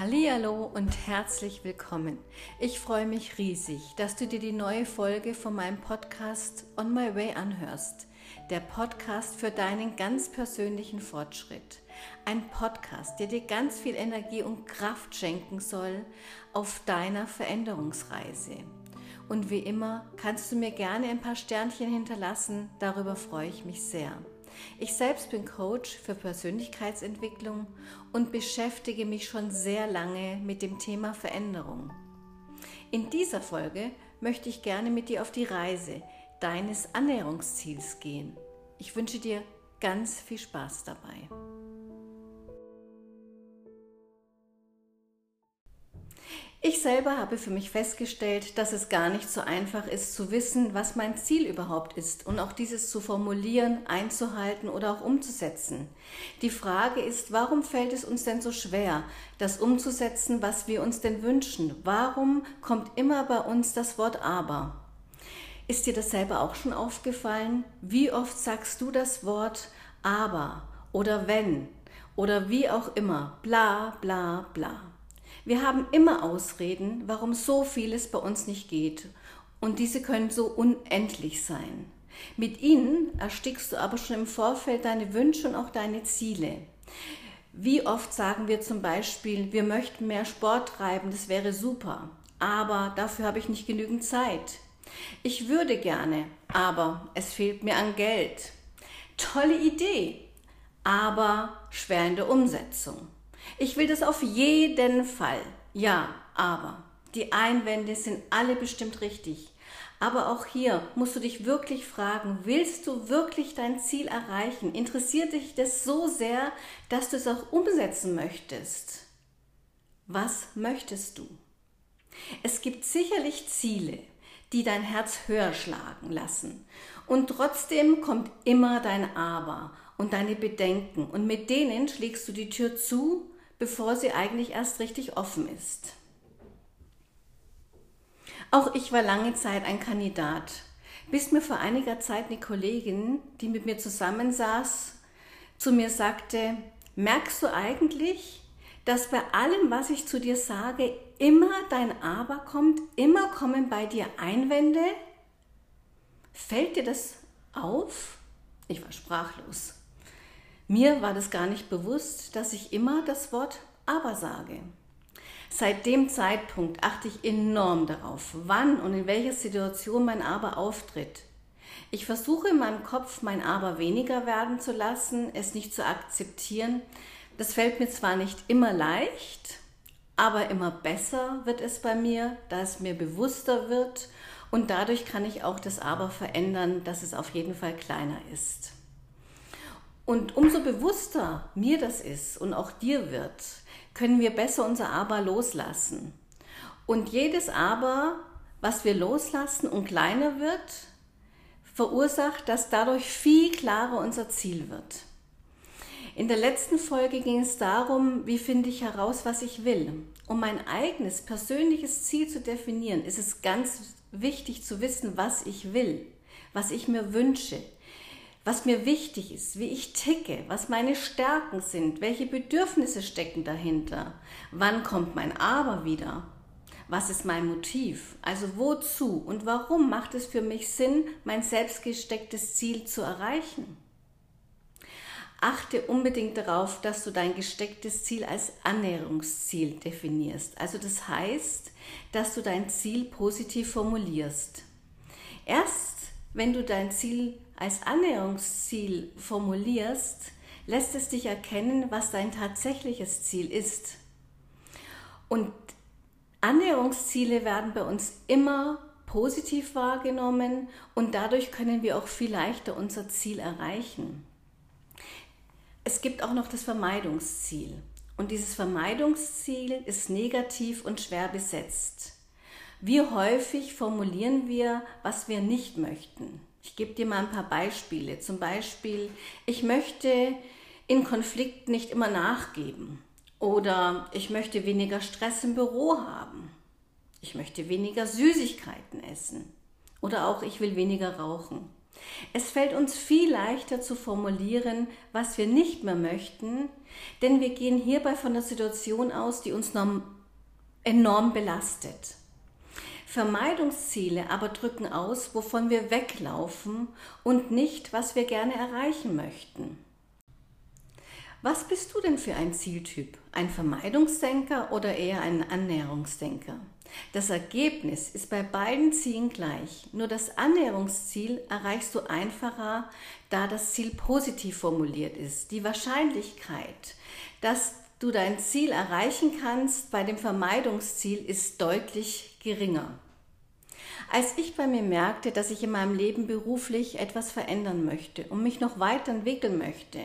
Hallo und herzlich willkommen. Ich freue mich riesig, dass du dir die neue Folge von meinem Podcast On My Way anhörst. Der Podcast für deinen ganz persönlichen Fortschritt. Ein Podcast, der dir ganz viel Energie und Kraft schenken soll auf deiner Veränderungsreise. Und wie immer kannst du mir gerne ein paar Sternchen hinterlassen, darüber freue ich mich sehr. Ich selbst bin Coach für Persönlichkeitsentwicklung und beschäftige mich schon sehr lange mit dem Thema Veränderung. In dieser Folge möchte ich gerne mit dir auf die Reise deines Annäherungsziels gehen. Ich wünsche dir ganz viel Spaß dabei. Ich selber habe für mich festgestellt, dass es gar nicht so einfach ist zu wissen, was mein Ziel überhaupt ist und auch dieses zu formulieren, einzuhalten oder auch umzusetzen. Die Frage ist, warum fällt es uns denn so schwer, das umzusetzen, was wir uns denn wünschen? Warum kommt immer bei uns das Wort aber? Ist dir das selber auch schon aufgefallen? Wie oft sagst du das Wort aber oder wenn oder wie auch immer, bla bla bla? Wir haben immer Ausreden, warum so vieles bei uns nicht geht. Und diese können so unendlich sein. Mit ihnen erstickst du aber schon im Vorfeld deine Wünsche und auch deine Ziele. Wie oft sagen wir zum Beispiel, wir möchten mehr Sport treiben, das wäre super, aber dafür habe ich nicht genügend Zeit. Ich würde gerne, aber es fehlt mir an Geld. Tolle Idee, aber schwer in der Umsetzung. Ich will das auf jeden Fall. Ja, aber die Einwände sind alle bestimmt richtig. Aber auch hier musst du dich wirklich fragen, willst du wirklich dein Ziel erreichen? Interessiert dich das so sehr, dass du es auch umsetzen möchtest? Was möchtest du? Es gibt sicherlich Ziele, die dein Herz höher schlagen lassen. Und trotzdem kommt immer dein Aber und deine Bedenken. Und mit denen schlägst du die Tür zu bevor sie eigentlich erst richtig offen ist. Auch ich war lange Zeit ein Kandidat, bis mir vor einiger Zeit eine Kollegin, die mit mir zusammensaß, zu mir sagte, merkst du eigentlich, dass bei allem, was ich zu dir sage, immer dein Aber kommt, immer kommen bei dir Einwände? Fällt dir das auf? Ich war sprachlos. Mir war das gar nicht bewusst, dass ich immer das Wort aber sage. Seit dem Zeitpunkt achte ich enorm darauf, wann und in welcher Situation mein Aber auftritt. Ich versuche in meinem Kopf mein Aber weniger werden zu lassen, es nicht zu akzeptieren. Das fällt mir zwar nicht immer leicht, aber immer besser wird es bei mir, da es mir bewusster wird und dadurch kann ich auch das Aber verändern, dass es auf jeden Fall kleiner ist. Und umso bewusster mir das ist und auch dir wird, können wir besser unser Aber loslassen. Und jedes Aber, was wir loslassen und kleiner wird, verursacht, dass dadurch viel klarer unser Ziel wird. In der letzten Folge ging es darum, wie finde ich heraus, was ich will. Um mein eigenes persönliches Ziel zu definieren, ist es ganz wichtig zu wissen, was ich will, was ich mir wünsche, was mir wichtig ist, wie ich ticke, was meine Stärken sind, welche Bedürfnisse stecken dahinter, wann kommt mein Aber wieder, was ist mein Motiv, also wozu und warum macht es für mich Sinn, mein selbstgestecktes Ziel zu erreichen. Achte unbedingt darauf, dass du dein gestecktes Ziel als Annäherungsziel definierst. Also das heißt, dass du dein Ziel positiv formulierst. Erst wenn du dein Ziel als Annäherungsziel formulierst, lässt es dich erkennen, was dein tatsächliches Ziel ist. Und Annäherungsziele werden bei uns immer positiv wahrgenommen und dadurch können wir auch viel leichter unser Ziel erreichen. Es gibt auch noch das Vermeidungsziel. Und dieses Vermeidungsziel ist negativ und schwer besetzt. Wie häufig formulieren wir, was wir nicht möchten? Ich gebe dir mal ein paar Beispiele. Zum Beispiel, ich möchte in Konflikten nicht immer nachgeben. Oder ich möchte weniger Stress im Büro haben. Ich möchte weniger Süßigkeiten essen. Oder auch ich will weniger rauchen. Es fällt uns viel leichter zu formulieren, was wir nicht mehr möchten, denn wir gehen hierbei von der Situation aus, die uns enorm belastet. Vermeidungsziele aber drücken aus, wovon wir weglaufen und nicht, was wir gerne erreichen möchten. Was bist du denn für ein Zieltyp? Ein Vermeidungsdenker oder eher ein Annäherungsdenker? Das Ergebnis ist bei beiden Zielen gleich, nur das Annäherungsziel erreichst du einfacher, da das Ziel positiv formuliert ist. Die Wahrscheinlichkeit, dass du dein Ziel erreichen kannst bei dem Vermeidungsziel ist deutlich geringer. Als ich bei mir merkte, dass ich in meinem Leben beruflich etwas verändern möchte und mich noch weiterentwickeln möchte,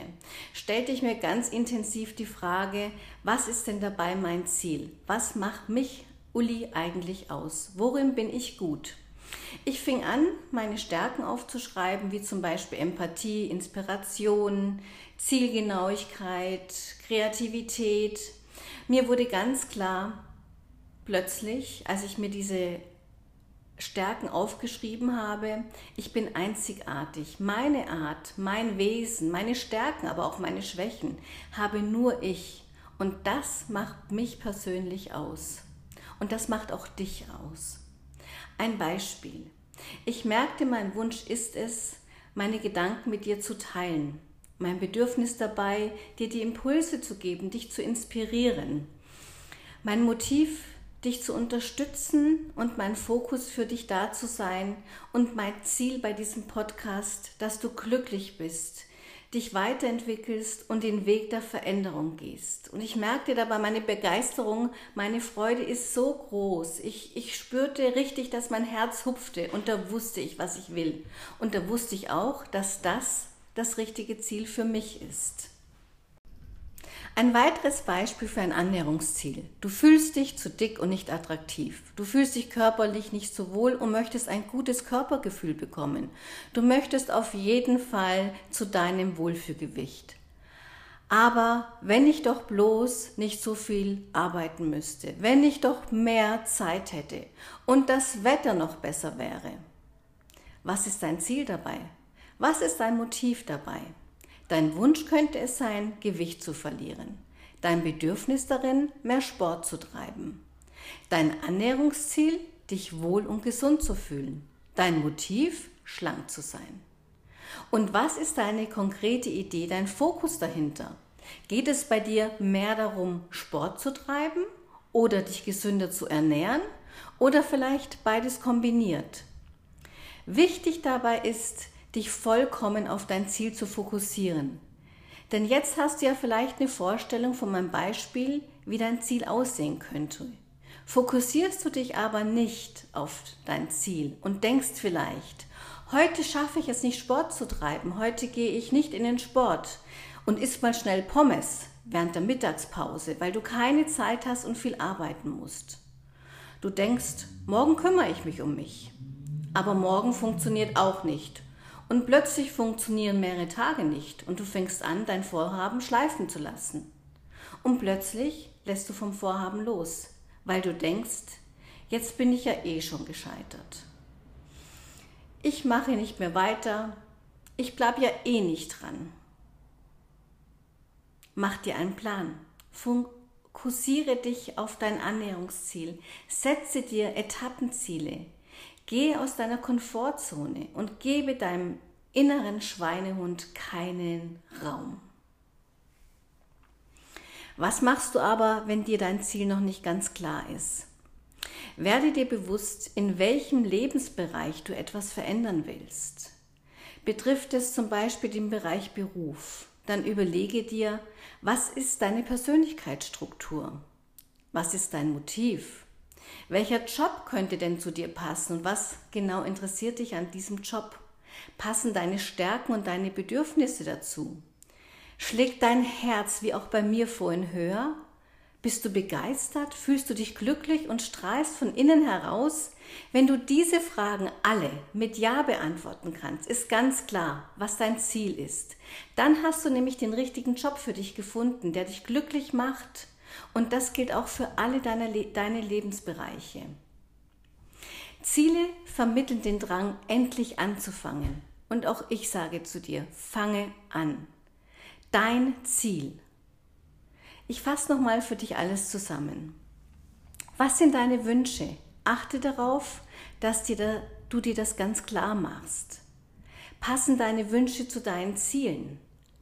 stellte ich mir ganz intensiv die Frage, was ist denn dabei mein Ziel? Was macht mich, Uli, eigentlich aus? Worin bin ich gut? Ich fing an, meine Stärken aufzuschreiben, wie zum Beispiel Empathie, Inspiration, Zielgenauigkeit, Kreativität. Mir wurde ganz klar, plötzlich, als ich mir diese Stärken aufgeschrieben habe, ich bin einzigartig. Meine Art, mein Wesen, meine Stärken, aber auch meine Schwächen habe nur ich. Und das macht mich persönlich aus. Und das macht auch dich aus. Ein Beispiel. Ich merkte, mein Wunsch ist es, meine Gedanken mit dir zu teilen. Mein Bedürfnis dabei, dir die Impulse zu geben, dich zu inspirieren. Mein Motiv dich zu unterstützen und mein Fokus für dich da zu sein und mein Ziel bei diesem Podcast, dass du glücklich bist, dich weiterentwickelst und den Weg der Veränderung gehst. Und ich merkte dabei meine Begeisterung, meine Freude ist so groß. Ich, ich spürte richtig, dass mein Herz hupfte und da wusste ich, was ich will. Und da wusste ich auch, dass das das richtige Ziel für mich ist. Ein weiteres Beispiel für ein Annäherungsziel. Du fühlst dich zu dick und nicht attraktiv. Du fühlst dich körperlich nicht so wohl und möchtest ein gutes Körpergefühl bekommen. Du möchtest auf jeden Fall zu deinem Wohlfühlgewicht. Aber wenn ich doch bloß nicht so viel arbeiten müsste, wenn ich doch mehr Zeit hätte und das Wetter noch besser wäre. Was ist dein Ziel dabei? Was ist dein Motiv dabei? Dein Wunsch könnte es sein, Gewicht zu verlieren. Dein Bedürfnis darin, mehr Sport zu treiben. Dein Annäherungsziel, dich wohl und gesund zu fühlen. Dein Motiv, schlank zu sein. Und was ist deine konkrete Idee, dein Fokus dahinter? Geht es bei dir mehr darum, Sport zu treiben oder dich gesünder zu ernähren oder vielleicht beides kombiniert? Wichtig dabei ist, dich vollkommen auf dein Ziel zu fokussieren. Denn jetzt hast du ja vielleicht eine Vorstellung von meinem Beispiel, wie dein Ziel aussehen könnte. Fokussierst du dich aber nicht auf dein Ziel und denkst vielleicht, heute schaffe ich es nicht Sport zu treiben, heute gehe ich nicht in den Sport und isst mal schnell Pommes während der Mittagspause, weil du keine Zeit hast und viel arbeiten musst. Du denkst, morgen kümmere ich mich um mich. Aber morgen funktioniert auch nicht und plötzlich funktionieren mehrere Tage nicht und du fängst an, dein Vorhaben schleifen zu lassen. Und plötzlich lässt du vom Vorhaben los, weil du denkst, jetzt bin ich ja eh schon gescheitert. Ich mache nicht mehr weiter, ich bleibe ja eh nicht dran. Mach dir einen Plan. Fokussiere dich auf dein Annäherungsziel. Setze dir Etappenziele. Geh aus deiner Komfortzone und gebe deinem inneren Schweinehund keinen Raum. Was machst du aber, wenn dir dein Ziel noch nicht ganz klar ist? Werde dir bewusst, in welchem Lebensbereich du etwas verändern willst. Betrifft es zum Beispiel den Bereich Beruf, dann überlege dir, was ist deine Persönlichkeitsstruktur? Was ist dein Motiv? Welcher Job könnte denn zu dir passen und was genau interessiert dich an diesem Job? Passen deine Stärken und deine Bedürfnisse dazu? Schlägt dein Herz wie auch bei mir vorhin höher? Bist du begeistert? Fühlst du dich glücklich und strahlst von innen heraus? Wenn du diese Fragen alle mit Ja beantworten kannst, ist ganz klar, was dein Ziel ist. Dann hast du nämlich den richtigen Job für dich gefunden, der dich glücklich macht, und das gilt auch für alle deine, deine Lebensbereiche. Ziele vermitteln den Drang, endlich anzufangen. Und auch ich sage zu dir, fange an. Dein Ziel. Ich fasse nochmal für dich alles zusammen. Was sind deine Wünsche? Achte darauf, dass dir da, du dir das ganz klar machst. Passen deine Wünsche zu deinen Zielen?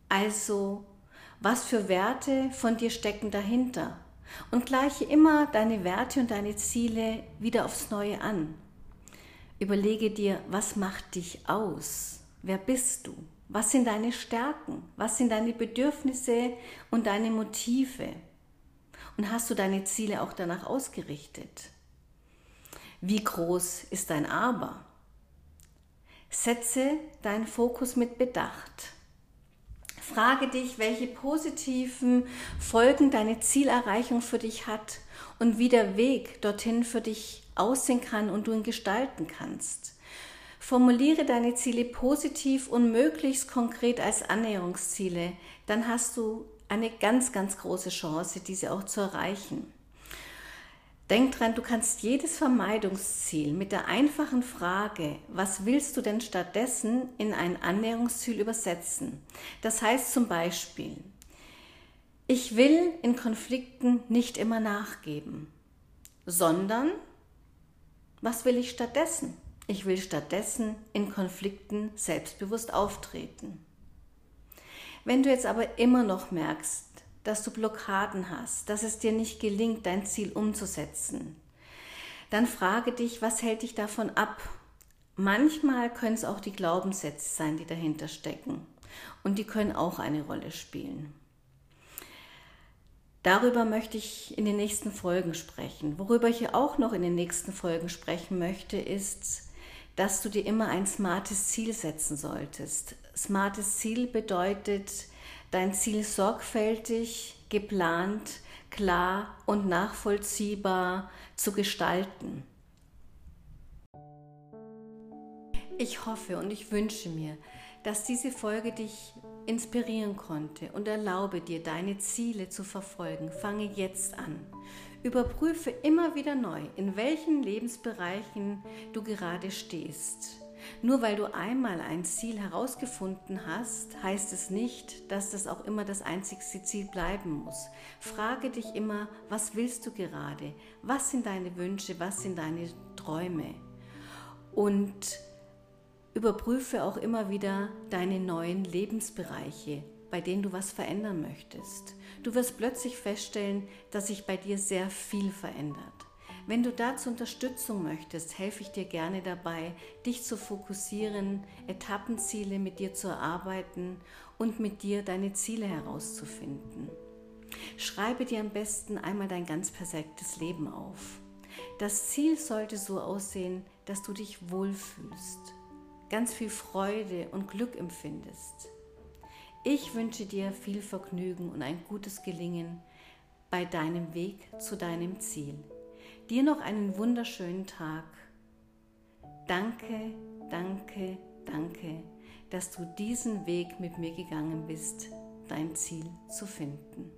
Also, was für Werte von dir stecken dahinter? Und gleiche immer deine Werte und deine Ziele wieder aufs Neue an. Überlege dir, was macht dich aus? Wer bist du? Was sind deine Stärken? Was sind deine Bedürfnisse und deine Motive? Und hast du deine Ziele auch danach ausgerichtet? Wie groß ist dein Aber? Setze deinen Fokus mit Bedacht. Frage dich, welche positiven Folgen deine Zielerreichung für dich hat und wie der Weg dorthin für dich aussehen kann und du ihn gestalten kannst. Formuliere deine Ziele positiv und möglichst konkret als Annäherungsziele, dann hast du eine ganz, ganz große Chance, diese auch zu erreichen. Denk dran, du kannst jedes Vermeidungsziel mit der einfachen Frage, was willst du denn stattdessen, in ein Annäherungsziel übersetzen. Das heißt zum Beispiel, ich will in Konflikten nicht immer nachgeben, sondern was will ich stattdessen? Ich will stattdessen in Konflikten selbstbewusst auftreten. Wenn du jetzt aber immer noch merkst, dass du Blockaden hast, dass es dir nicht gelingt, dein Ziel umzusetzen, dann frage dich, was hält dich davon ab? Manchmal können es auch die Glaubenssätze sein, die dahinter stecken. Und die können auch eine Rolle spielen. Darüber möchte ich in den nächsten Folgen sprechen. Worüber ich auch noch in den nächsten Folgen sprechen möchte, ist, dass du dir immer ein smartes Ziel setzen solltest. Smartes Ziel bedeutet, dein Ziel sorgfältig, geplant, klar und nachvollziehbar zu gestalten. Ich hoffe und ich wünsche mir, dass diese Folge dich inspirieren konnte und erlaube dir, deine Ziele zu verfolgen. Fange jetzt an. Überprüfe immer wieder neu, in welchen Lebensbereichen du gerade stehst. Nur weil du einmal ein Ziel herausgefunden hast, heißt es nicht, dass das auch immer das einzigste Ziel bleiben muss. Frage dich immer, was willst du gerade? Was sind deine Wünsche? Was sind deine Träume? Und überprüfe auch immer wieder deine neuen Lebensbereiche, bei denen du was verändern möchtest. Du wirst plötzlich feststellen, dass sich bei dir sehr viel verändert. Wenn du dazu Unterstützung möchtest, helfe ich dir gerne dabei, dich zu fokussieren, Etappenziele mit dir zu erarbeiten und mit dir deine Ziele herauszufinden. Schreibe dir am besten einmal dein ganz perfektes Leben auf. Das Ziel sollte so aussehen, dass du dich wohlfühlst, ganz viel Freude und Glück empfindest. Ich wünsche dir viel Vergnügen und ein gutes Gelingen bei deinem Weg zu deinem Ziel. Dir noch einen wunderschönen Tag. Danke, danke, danke, dass du diesen Weg mit mir gegangen bist, dein Ziel zu finden.